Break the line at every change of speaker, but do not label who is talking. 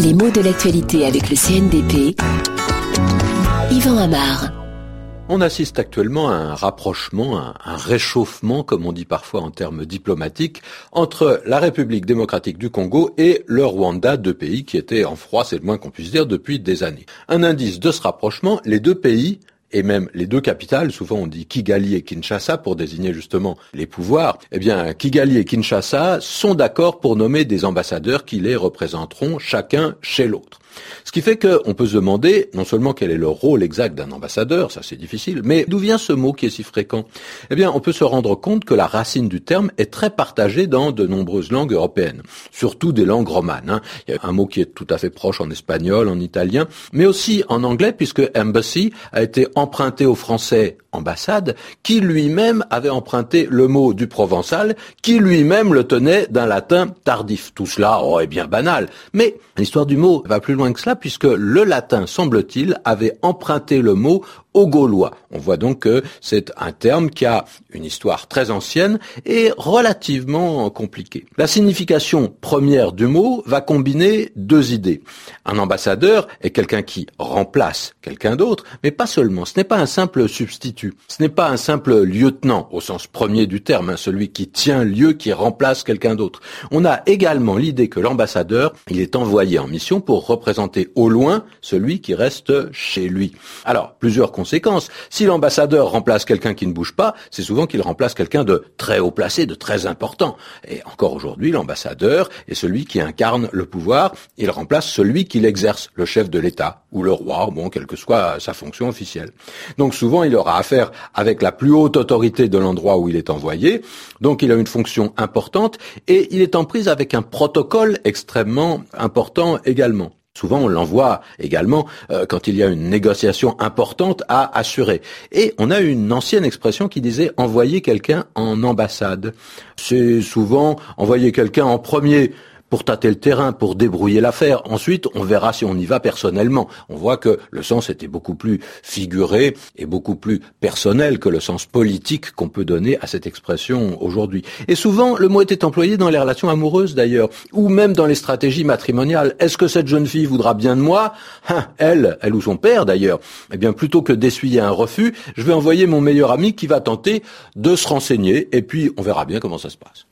Les mots de l'actualité avec le CNDP. Yvan Amar.
On assiste actuellement à un rapprochement, un, un, réchauffement, comme on dit parfois en termes diplomatiques, entre la République démocratique du Congo et le Rwanda, deux pays qui étaient en froid, c'est le moins qu'on puisse dire, depuis des années. Un indice de ce rapprochement, les deux pays et même les deux capitales, souvent on dit Kigali et Kinshasa pour désigner justement les pouvoirs, eh bien Kigali et Kinshasa sont d'accord pour nommer des ambassadeurs qui les représenteront chacun chez l'autre. Ce qui fait qu'on peut se demander non seulement quel est le rôle exact d'un ambassadeur, ça c'est difficile, mais d'où vient ce mot qui est si fréquent? Eh bien, on peut se rendre compte que la racine du terme est très partagée dans de nombreuses langues européennes, surtout des langues romanes. Hein. Il y a un mot qui est tout à fait proche en espagnol, en italien, mais aussi en anglais, puisque embassy a été emprunté au français ambassade, qui lui-même avait emprunté le mot du provençal, qui lui-même le tenait d'un latin tardif. Tout cela oh, est bien banal, mais l'histoire du mot va plus loin que cela, puisque le latin, semble-t-il, avait emprunté le mot Gaulois. On voit donc que c'est un terme qui a une histoire très ancienne et relativement compliquée. La signification première du mot va combiner deux idées. Un ambassadeur est quelqu'un qui remplace quelqu'un d'autre, mais pas seulement. Ce n'est pas un simple substitut. Ce n'est pas un simple lieutenant au sens premier du terme, hein, celui qui tient lieu, qui remplace quelqu'un d'autre. On a également l'idée que l'ambassadeur, il est envoyé en mission pour représenter au loin celui qui reste chez lui. Alors, plusieurs conséquences. Si l'ambassadeur remplace quelqu'un qui ne bouge pas, c'est souvent qu'il remplace quelqu'un de très haut placé, de très important. Et encore aujourd'hui, l'ambassadeur est celui qui incarne le pouvoir. Il remplace celui qui l'exerce, le chef de l'État ou le roi, bon, quelle que soit sa fonction officielle. Donc souvent, il aura affaire avec la plus haute autorité de l'endroit où il est envoyé. Donc il a une fonction importante et il est en prise avec un protocole extrêmement important également. Souvent, on l'envoie également euh, quand il y a une négociation importante à assurer. Et on a une ancienne expression qui disait envoyer quelqu'un en ambassade. C'est souvent envoyer quelqu'un en premier pour tâter le terrain, pour débrouiller l'affaire. Ensuite, on verra si on y va personnellement. On voit que le sens était beaucoup plus figuré et beaucoup plus personnel que le sens politique qu'on peut donner à cette expression aujourd'hui. Et souvent, le mot était employé dans les relations amoureuses d'ailleurs, ou même dans les stratégies matrimoniales. Est-ce que cette jeune fille voudra bien de moi? Hein, Elle, elle ou son père d'ailleurs. Eh bien, plutôt que d'essuyer un refus, je vais envoyer mon meilleur ami qui va tenter de se renseigner, et puis on verra bien comment ça se passe.